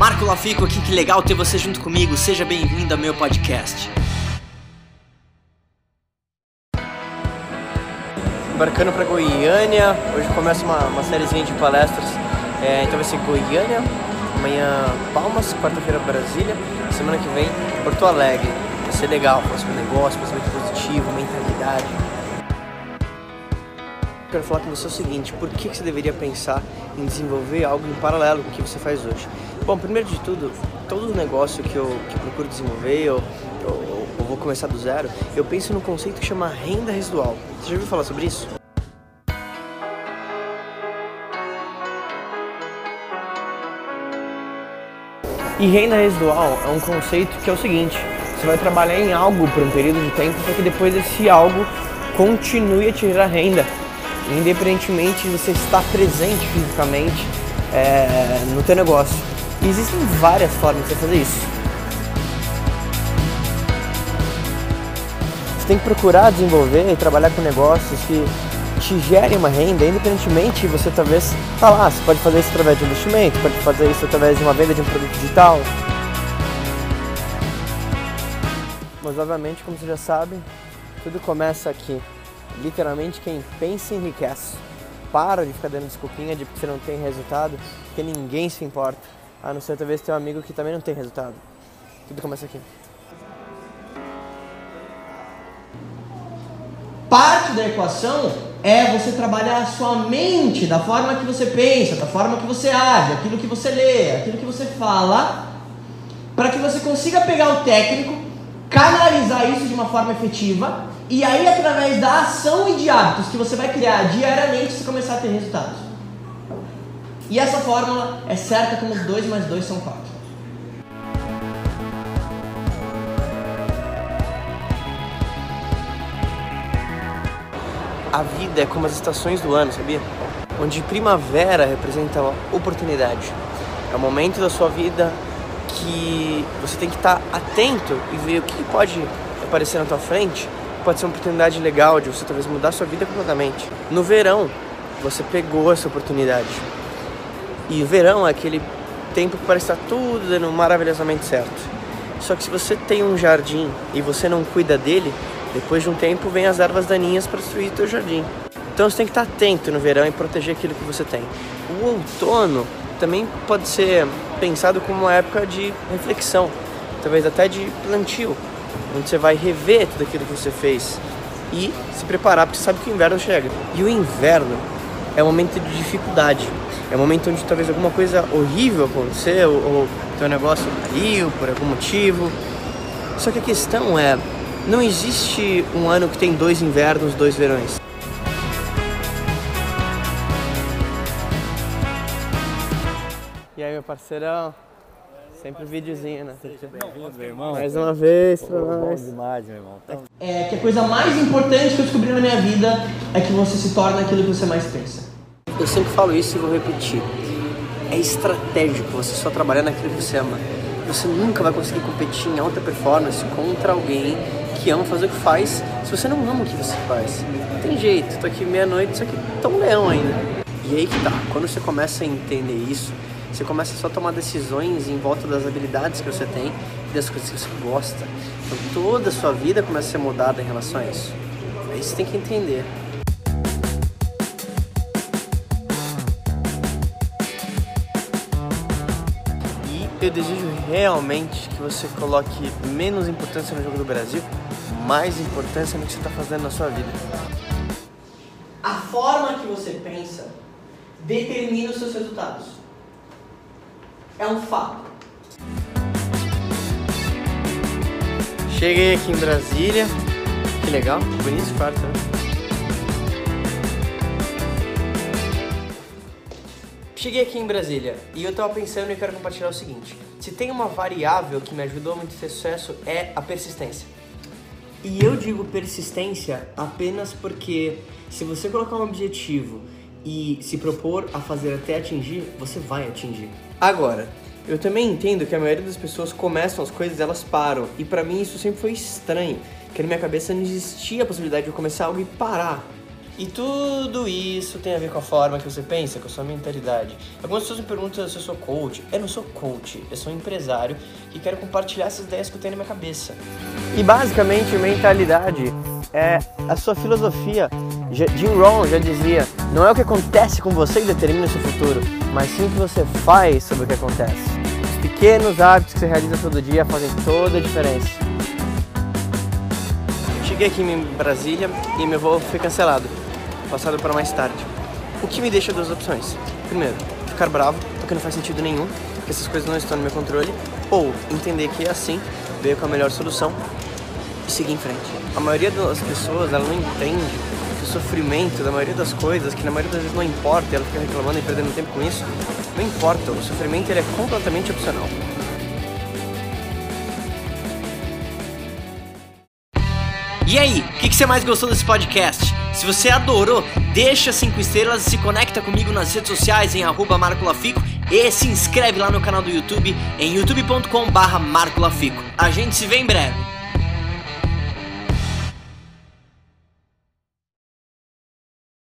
Marco Lafico aqui, que legal ter você junto comigo. Seja bem-vindo ao meu podcast. Embarcando para Goiânia, hoje começa uma, uma sériezinha de palestras. É, então vai ser Goiânia, amanhã Palmas, quarta-feira Brasília, semana que vem Porto Alegre. Vai ser legal, próximo negócio, pensamento positivo, mentalidade. Quero falar com você o seguinte, por que você deveria pensar em desenvolver algo em paralelo com o que você faz hoje? Bom, primeiro de tudo, todo negócio que eu, que eu procuro desenvolver, eu, vou começar do zero, eu penso no conceito que chama renda residual. Você já ouviu falar sobre isso? E renda residual é um conceito que é o seguinte: você vai trabalhar em algo por um período de tempo para que depois esse algo continue a te gerar renda, independentemente de você estar presente fisicamente é, no teu negócio. E existem várias formas de fazer isso. Você tem que procurar desenvolver e trabalhar com negócios que te gerem uma renda, independentemente você talvez tá lá, você pode fazer isso através de investimento, pode fazer isso através de uma venda de um produto digital. Mas obviamente, como você já sabe, tudo começa aqui. Literalmente quem pensa enriquece. Para de ficar dando desculpinha de que você não tem resultado, porque ninguém se importa. A não ser talvez ter um amigo que também não tem resultado. Tudo começa aqui. Parte da equação é você trabalhar a sua mente da forma que você pensa, da forma que você age, aquilo que você lê, aquilo que você fala, para que você consiga pegar o técnico, canalizar isso de uma forma efetiva e aí através da ação e de hábitos que você vai criar diariamente você começar a ter resultados. E essa fórmula é certa como 2 mais 2 são 4. A vida é como as estações do ano, sabia? Onde primavera representa oportunidade. É o momento da sua vida que você tem que estar atento e ver o que pode aparecer na tua frente. Pode ser uma oportunidade legal de você talvez mudar sua vida completamente. No verão, você pegou essa oportunidade. E o verão é aquele tempo que parece estar tudo dando maravilhosamente certo. Só que se você tem um jardim e você não cuida dele, depois de um tempo vem as ervas daninhas para destruir teu jardim. Então você tem que estar atento no verão e proteger aquilo que você tem. O outono também pode ser pensado como uma época de reflexão, talvez até de plantio, onde você vai rever tudo aquilo que você fez e se preparar porque você sabe que o inverno chega. E o inverno é um momento de dificuldade. É um momento onde talvez alguma coisa horrível aconteceu ou teu negócio caiu por algum motivo. Só que a questão é, não existe um ano que tem dois invernos, dois verões. E aí, meu parceirão? Sempre videozinho, né? Bem-vindo, meu irmão. Mais uma vez pra Bom nós. demais, meu irmão. Então, É que a coisa mais importante que eu descobri na minha vida é que você se torna aquilo que você mais pensa. Eu sempre falo isso e vou repetir. É estratégico você só trabalhar naquilo que você ama. Você nunca vai conseguir competir em alta performance contra alguém que ama fazer o que faz se você não ama o que você faz. Não tem jeito, tô aqui meia-noite, só que tô um leão ainda. E aí que tá, quando você começa a entender isso, você começa só a tomar decisões em volta das habilidades que você tem e das coisas que você gosta. Então toda a sua vida começa a ser mudada em relação a isso. Aí você tem que entender. E eu desejo realmente que você coloque menos importância no jogo do Brasil, mais importância no que você está fazendo na sua vida. A forma que você pensa determina os seus resultados. É um fato. Cheguei aqui em Brasília. Que legal, bonito esse quarto, né? Cheguei aqui em Brasília e eu tava pensando e quero compartilhar o seguinte: se tem uma variável que me ajudou muito a ter sucesso é a persistência. E eu digo persistência apenas porque se você colocar um objetivo e se propor a fazer até atingir, você vai atingir. Agora, eu também entendo que a maioria das pessoas começam as coisas e elas param. E pra mim isso sempre foi estranho, porque na minha cabeça não existia a possibilidade de eu começar algo e parar. E tudo isso tem a ver com a forma que você pensa, com a sua mentalidade. Algumas pessoas me perguntam se eu sou coach. Eu não sou coach, eu sou um empresário que quero compartilhar essas ideias que eu tenho na minha cabeça. E basicamente, mentalidade é a sua filosofia. Jim Rohn já dizia: não é o que acontece com você que determina o seu futuro, mas sim o que você faz sobre o que acontece. Os pequenos hábitos que você realiza todo dia fazem toda a diferença. Cheguei aqui em Brasília e meu voo foi cancelado passado para mais tarde. O que me deixa duas opções. Primeiro, ficar bravo, porque não faz sentido nenhum, que essas coisas não estão no meu controle, ou entender que é assim, ver com a melhor solução e seguir em frente. A maioria das pessoas, ela não entende que o sofrimento da maioria das coisas, que na maioria das vezes não importa, ela fica reclamando e perdendo tempo com isso, não importa, o sofrimento ele é completamente opcional. E aí, o que, que você mais gostou desse podcast? Se você adorou, deixa 5 estrelas e se conecta comigo nas redes sociais em arroba marcolafico e se inscreve lá no canal do YouTube em youtube.com barra marcolafico. A gente se vê em breve.